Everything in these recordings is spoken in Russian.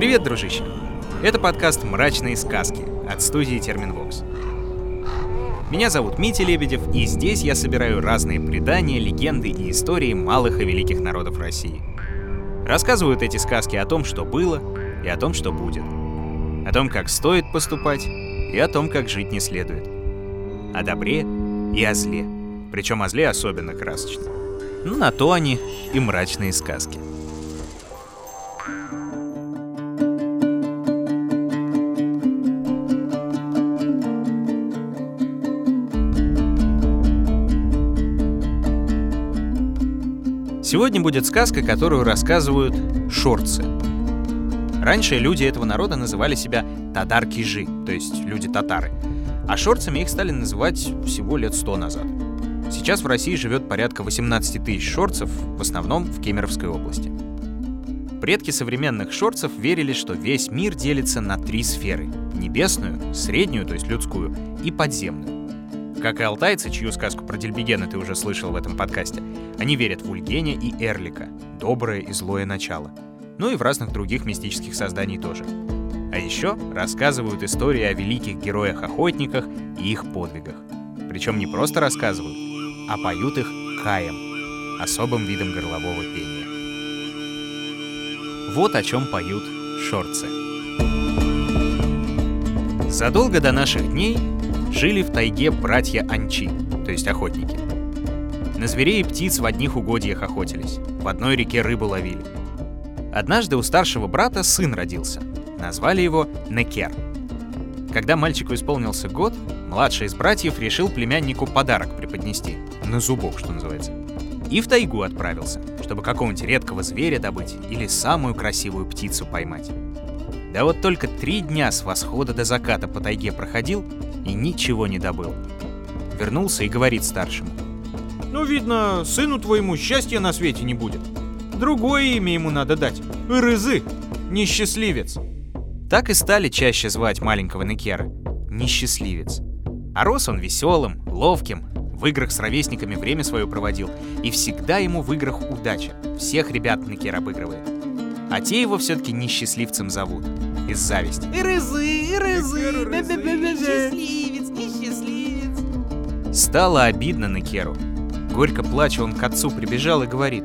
Привет, дружище! Это подкаст «Мрачные сказки» от студии Терминвокс. Меня зовут Митя Лебедев, и здесь я собираю разные предания, легенды и истории малых и великих народов России. Рассказывают эти сказки о том, что было, и о том, что будет. О том, как стоит поступать, и о том, как жить не следует. О добре и о зле. Причем о зле особенно красочно. Ну, на то они и мрачные сказки. Сегодня будет сказка, которую рассказывают шорцы. Раньше люди этого народа называли себя тадар-кижи, то есть люди-татары. А шорцами их стали называть всего лет сто назад. Сейчас в России живет порядка 18 тысяч шорцев, в основном в Кемеровской области. Предки современных шорцев верили, что весь мир делится на три сферы — небесную, среднюю, то есть людскую, и подземную. Как и алтайцы, чью сказку про Дельбегена ты уже слышал в этом подкасте, они верят в Ульгеня и Эрлика, доброе и злое начало. Ну и в разных других мистических созданий тоже. А еще рассказывают истории о великих героях-охотниках и их подвигах. Причем не просто рассказывают, а поют их каем, особым видом горлового пения. Вот о чем поют шорцы. Задолго до наших дней жили в тайге братья Анчи, то есть охотники. На зверей и птиц в одних угодьях охотились, в одной реке рыбу ловили. Однажды у старшего брата сын родился. Назвали его Некер. Когда мальчику исполнился год, младший из братьев решил племяннику подарок преподнести, на зубок, что называется. И в тайгу отправился, чтобы какого-нибудь редкого зверя добыть или самую красивую птицу поймать. Да вот только три дня с восхода до заката по тайге проходил и ничего не добыл. Вернулся и говорит старшему. Ну, видно, сыну твоему счастья на свете не будет. Другое имя ему надо дать. Рызы. Несчастливец. Так и стали чаще звать маленького Некера. Несчастливец. А рос он веселым, ловким, в играх с ровесниками время свое проводил, и всегда ему в играх удача. Всех ребят Некер обыгрывает. А те его все-таки несчастливцем зовут. Из зависти. Рызы, рызы, несчастливец, несчастливец. Стало обидно Некеру. Горько плача, он к отцу прибежал и говорит.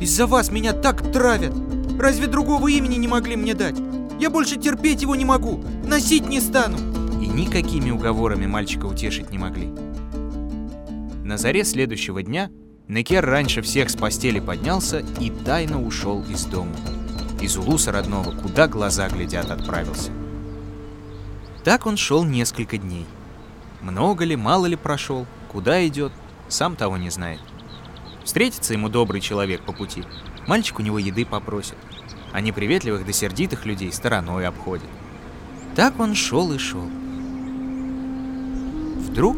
Из-за вас меня так травят. Разве другого имени не могли мне дать? Я больше терпеть его не могу. Носить не стану. И никакими уговорами мальчика утешить не могли. На заре следующего дня Некер раньше всех с постели поднялся и тайно ушел из дома. Из Улуса родного, куда глаза глядят, отправился. Так он шел несколько дней. Много ли, мало ли прошел, куда идет, сам того не знает. Встретится ему добрый человек по пути, мальчик у него еды попросит, а неприветливых да сердитых людей стороной обходит. Так он шел и шел. Вдруг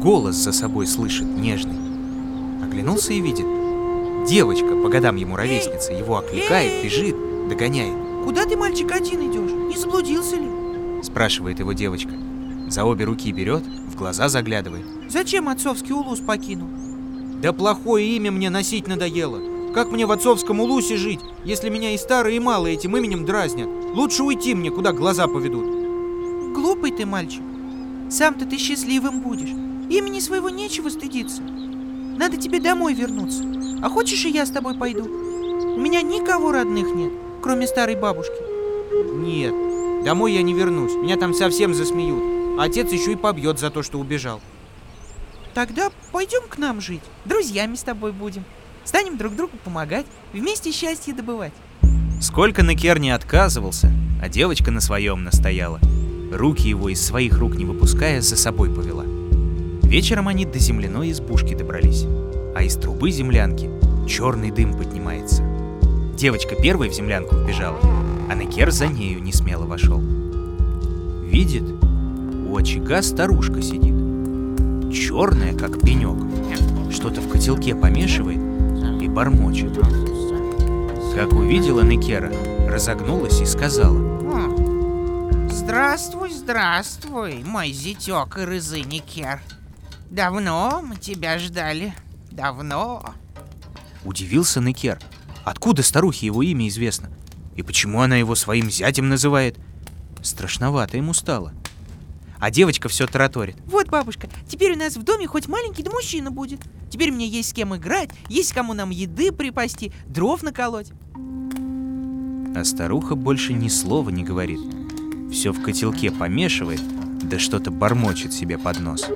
голос за собой слышит нежный. Оглянулся и видит. Девочка, по годам ему ровесница, его окликает, бежит, догоняет. Куда ты, мальчик, один идешь? Не заблудился ли? Спрашивает его девочка. За обе руки берет, в глаза заглядывает. Зачем отцовский улус покинул? Да плохое имя мне носить надоело. Как мне в отцовском улусе жить, если меня и старые, и малые этим именем дразнят? Лучше уйти мне, куда глаза поведут. Глупый ты, мальчик. Сам-то ты счастливым будешь. Имени своего нечего стыдиться. Надо тебе домой вернуться. А хочешь, и я с тобой пойду? У меня никого родных нет, кроме старой бабушки. Нет, домой я не вернусь. Меня там совсем засмеют. А отец еще и побьет за то, что убежал. Тогда пойдем к нам жить. Друзьями с тобой будем. Станем друг другу помогать, вместе счастье добывать. Сколько Некер не отказывался, а девочка на своем настояла. Руки его из своих рук не выпуская, за собой повела. Вечером они до земляной избушки добрались, а из трубы землянки черный дым поднимается. Девочка первой в землянку вбежала, а Некер за нею не смело вошел. Видит, у очага старушка сидит, черная, как пенек, что-то в котелке помешивает и бормочет. Как увидела Некера, разогнулась и сказала. Здравствуй, здравствуй, мой зятек и рызыникер. Давно мы тебя ждали. Давно. Удивился Некер. Откуда старухе его имя известно? И почему она его своим зятем называет? Страшновато ему стало. А девочка все тараторит. Вот, бабушка, теперь у нас в доме хоть маленький да мужчина будет. Теперь мне есть с кем играть, есть кому нам еды припасти, дров наколоть. А старуха больше ни слова не говорит. Все в котелке помешивает, да что-то бормочет себе под нос.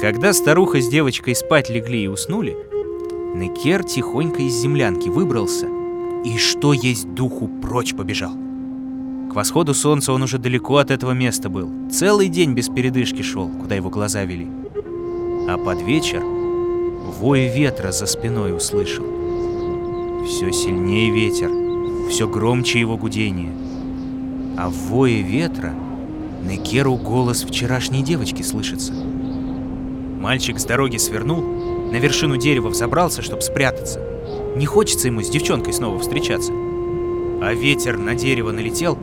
Когда старуха с девочкой спать легли и уснули, Некер тихонько из землянки выбрался и, что есть духу, прочь побежал. К восходу солнца он уже далеко от этого места был. Целый день без передышки шел, куда его глаза вели. А под вечер вой ветра за спиной услышал. Все сильнее ветер, все громче его гудение. А в вое ветра Некеру голос вчерашней девочки слышится. Мальчик с дороги свернул, на вершину дерева взобрался, чтобы спрятаться. Не хочется ему с девчонкой снова встречаться. А ветер на дерево налетел,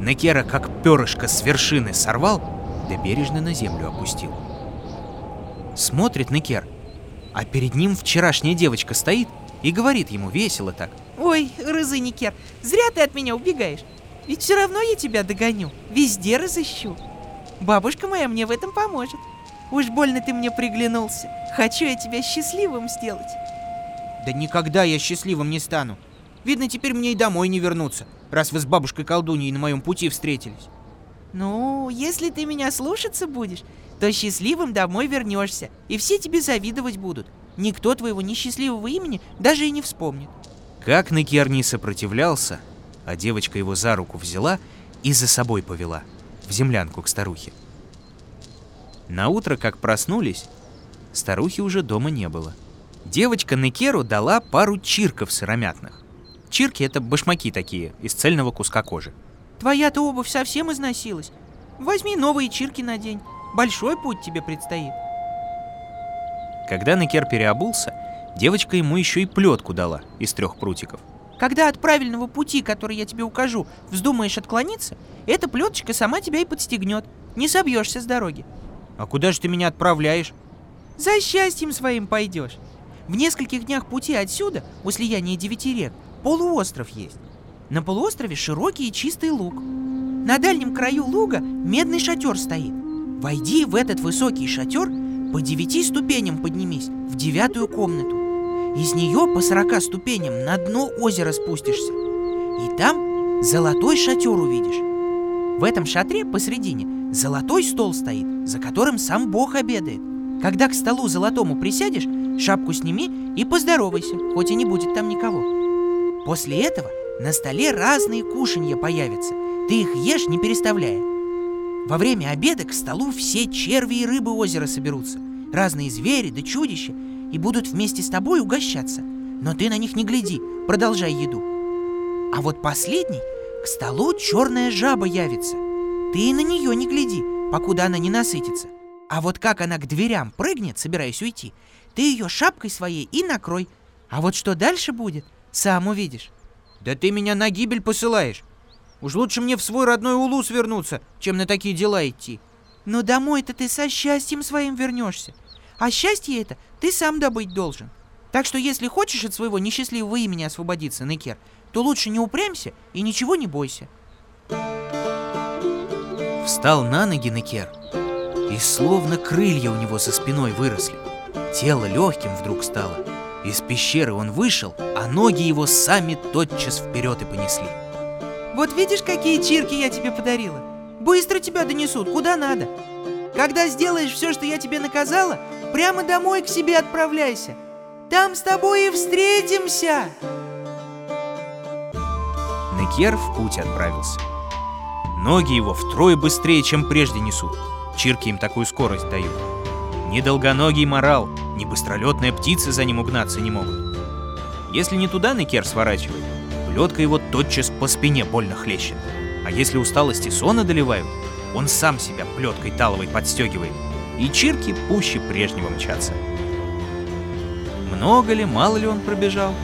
Некера как перышко с вершины сорвал, да бережно на землю опустил. Смотрит Некер, а перед ним вчерашняя девочка стоит и говорит ему весело так. Ой, Рызыникер, зря ты от меня убегаешь. Ведь все равно я тебя догоню, везде разыщу. Бабушка моя мне в этом поможет. Уж больно ты мне приглянулся. Хочу я тебя счастливым сделать. Да никогда я счастливым не стану. Видно, теперь мне и домой не вернуться, раз вы с бабушкой колдуньей на моем пути встретились. Ну, если ты меня слушаться будешь, то счастливым домой вернешься, и все тебе завидовать будут. Никто твоего несчастливого имени даже и не вспомнит. Как Некер не сопротивлялся, а девочка его за руку взяла и за собой повела в землянку к старухе. На утро, как проснулись, старухи уже дома не было. Девочка Некеру дала пару чирков сыромятных. Чирки — это башмаки такие, из цельного куска кожи. Твоя-то обувь совсем износилась. Возьми новые чирки надень. Большой путь тебе предстоит. Когда Некер переобулся, девочка ему еще и плетку дала из трех прутиков. Когда от правильного пути, который я тебе укажу, вздумаешь отклониться, эта плеточка сама тебя и подстегнет. Не собьешься с дороги. А куда же ты меня отправляешь? За счастьем своим пойдешь. В нескольких днях пути отсюда, у слияния девяти рек, полуостров есть. На полуострове широкий и чистый луг. На дальнем краю луга медный шатер стоит. Войди в этот высокий шатер, по девяти ступеням поднимись, в девятую комнату. Из нее по сорока ступеням на дно озера спустишься. И там золотой шатер увидишь. В этом шатре посредине золотой стол стоит, за которым сам Бог обедает. Когда к столу золотому присядешь, шапку сними и поздоровайся, хоть и не будет там никого. После этого на столе разные кушанья появятся. Ты их ешь, не переставляя. Во время обеда к столу все черви и рыбы озера соберутся, разные звери да чудища, и будут вместе с тобой угощаться. Но ты на них не гляди, продолжай еду. А вот последний к столу черная жаба явится. Ты и на нее не гляди, покуда она не насытится. А вот как она к дверям прыгнет, собираясь уйти, ты ее шапкой своей и накрой. А вот что дальше будет, сам увидишь. Да ты меня на гибель посылаешь. Уж лучше мне в свой родной Улус вернуться, чем на такие дела идти. Но домой-то ты со счастьем своим вернешься. А счастье это ты сам добыть должен. Так что если хочешь от своего несчастливого имени освободиться, Некер, то лучше не упрямься и ничего не бойся. Встал на ноги Некер, и словно крылья у него за спиной выросли. Тело легким вдруг стало. Из пещеры он вышел, а ноги его сами тотчас вперед и понесли. Вот видишь, какие чирки я тебе подарила? Быстро тебя донесут, куда надо. Когда сделаешь все, что я тебе наказала, прямо домой к себе отправляйся. Там с тобой и встретимся. Некер в путь отправился. Ноги его втрое быстрее, чем прежде несут. Чирки им такую скорость дают. Ни долгоногий морал, ни быстролетная птица за ним угнаться не могут. Если не туда Некер сворачивает, плетка его тотчас по спине больно хлещет. А если усталость и сон одолевают, он сам себя плеткой таловой подстегивает, и чирки пуще прежнего мчатся. Много ли, мало ли он пробежал?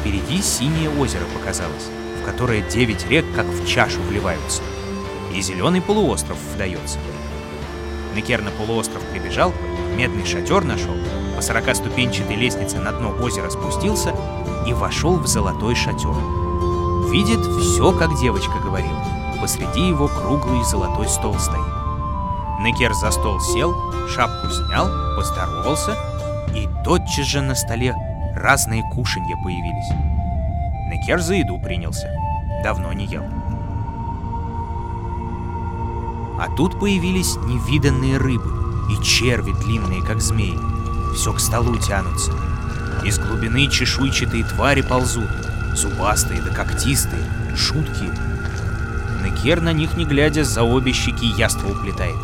Впереди синее озеро показалось, в которое девять рек как в чашу вливаются, и зеленый полуостров вдается. На полуостров прибежал, медный шатер нашел, по сорокаступенчатой лестнице на дно озера спустился и вошел в золотой шатер. Видит все, как девочка говорила. Посреди его круглый золотой стол стоит. Некер за стол сел, шапку снял, поздоровался, и тотчас же на столе разные кушанья появились. Некер за еду принялся. Давно не ел. А тут появились невиданные рыбы и черви длинные, как змеи. Все к столу тянутся. Из глубины чешуйчатые твари ползут, зубастые да когтистые, жуткие. Некер на них не глядя за обе щеки яство уплетает.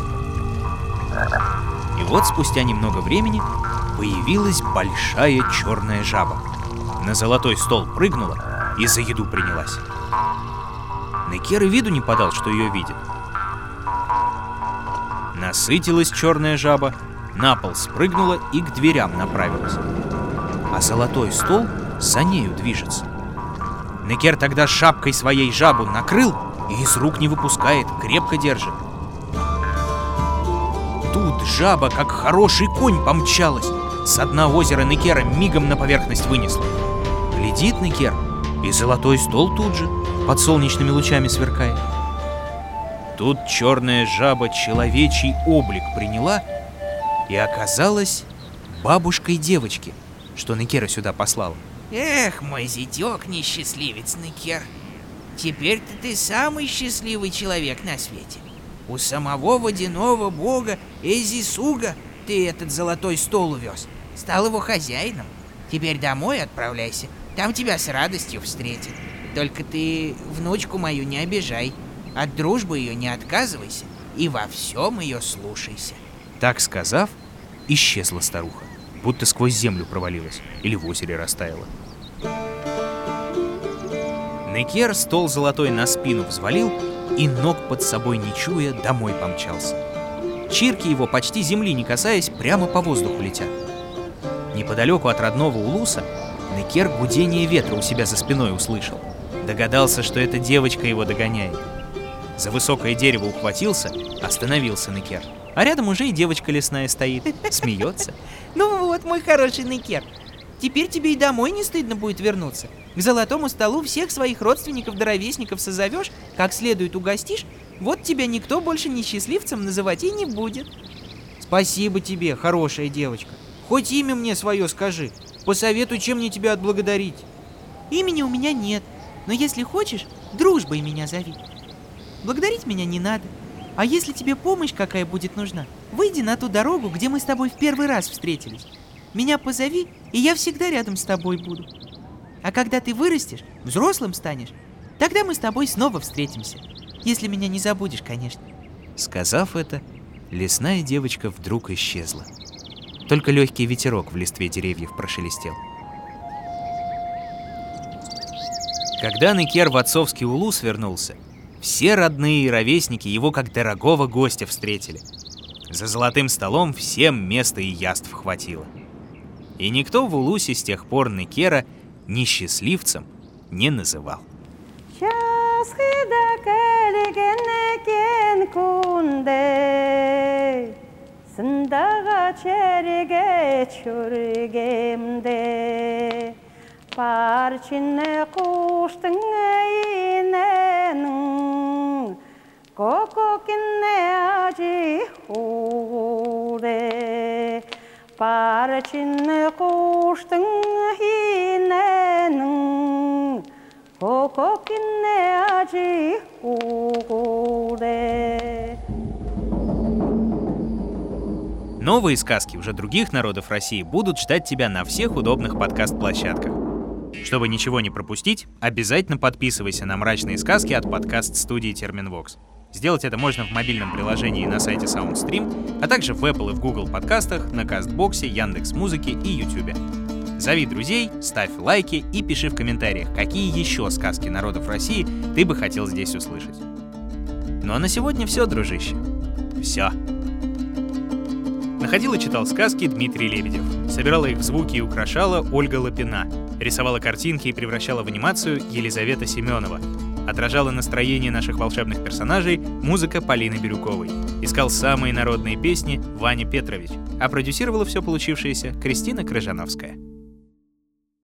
И вот спустя немного времени появилась большая черная жаба. На золотой стол прыгнула и за еду принялась. Некер и виду не подал, что ее видит. Насытилась черная жаба, на пол спрыгнула и к дверям направилась. А золотой стол за нею движется. Некер тогда шапкой своей жабу накрыл и из рук не выпускает, крепко держит. Тут жаба, как хороший конь, помчалась. С дна озера Некера мигом на поверхность вынесла. Глядит Некер, и золотой стол тут же, под солнечными лучами сверкает. Тут черная жаба человечий облик приняла и оказалась бабушкой девочки, что Некера сюда послала. Эх, мой зятек несчастливец Некер. Теперь-то ты самый счастливый человек на свете. У самого водяного бога Эзисуга ты этот золотой стол увез. Стал его хозяином. Теперь домой отправляйся. Там тебя с радостью встретят. Только ты внучку мою не обижай. От дружбы ее не отказывайся и во всем ее слушайся. Так сказав, исчезла старуха, будто сквозь землю провалилась или в озере растаяла. Некер стол золотой на спину взвалил и ног под собой не чуя домой помчался. Чирки его, почти земли не касаясь, прямо по воздуху летят. Неподалеку от родного Улуса Некер гудение ветра у себя за спиной услышал. Догадался, что эта девочка его догоняет. За высокое дерево ухватился, остановился Некер. А рядом уже и девочка лесная стоит, смеется. Ну вот, мой хороший Некер. Теперь тебе и домой не стыдно будет вернуться. К золотому столу всех своих родственников да ровесников созовешь, как следует угостишь, вот тебя никто больше не счастливцем называть и не будет. Спасибо тебе, хорошая девочка. Хоть имя мне свое скажи. Посоветуй, чем мне тебя отблагодарить. Имени у меня нет, но если хочешь, дружбой меня зови. Благодарить меня не надо. А если тебе помощь какая будет нужна, выйди на ту дорогу, где мы с тобой в первый раз встретились. Меня позови, и я всегда рядом с тобой буду. А когда ты вырастешь, взрослым станешь, тогда мы с тобой снова встретимся. Если меня не забудешь, конечно. Сказав это, лесная девочка вдруг исчезла. Только легкий ветерок в листве деревьев прошелестел. Когда Некер в отцовский улус вернулся, все родные и ровесники его как дорогого гостя встретили. За золотым столом всем места и яств хватило. И никто в Улусе с тех пор Некера несчастливцем не называл. сындағы череге чөргемде парчины куштың иненің кококинне ажи худе парчины куштың иненің кококинне ажи худе Новые сказки уже других народов России будут ждать тебя на всех удобных подкаст-площадках. Чтобы ничего не пропустить, обязательно подписывайся на «Мрачные сказки» от подкаст-студии Терминвокс. Сделать это можно в мобильном приложении на сайте SoundStream, а также в Apple и в Google подкастах, на Кастбоксе, Яндекс Музыке и YouTube. Зови друзей, ставь лайки и пиши в комментариях, какие еще сказки народов России ты бы хотел здесь услышать. Ну а на сегодня все, дружище. Все. Находил и читал сказки Дмитрий Лебедев. Собирала их в звуки и украшала Ольга Лапина. Рисовала картинки и превращала в анимацию Елизавета Семенова. Отражала настроение наших волшебных персонажей музыка Полины Бирюковой. Искал самые народные песни Ваня Петрович. А продюсировала все получившееся Кристина Крыжановская.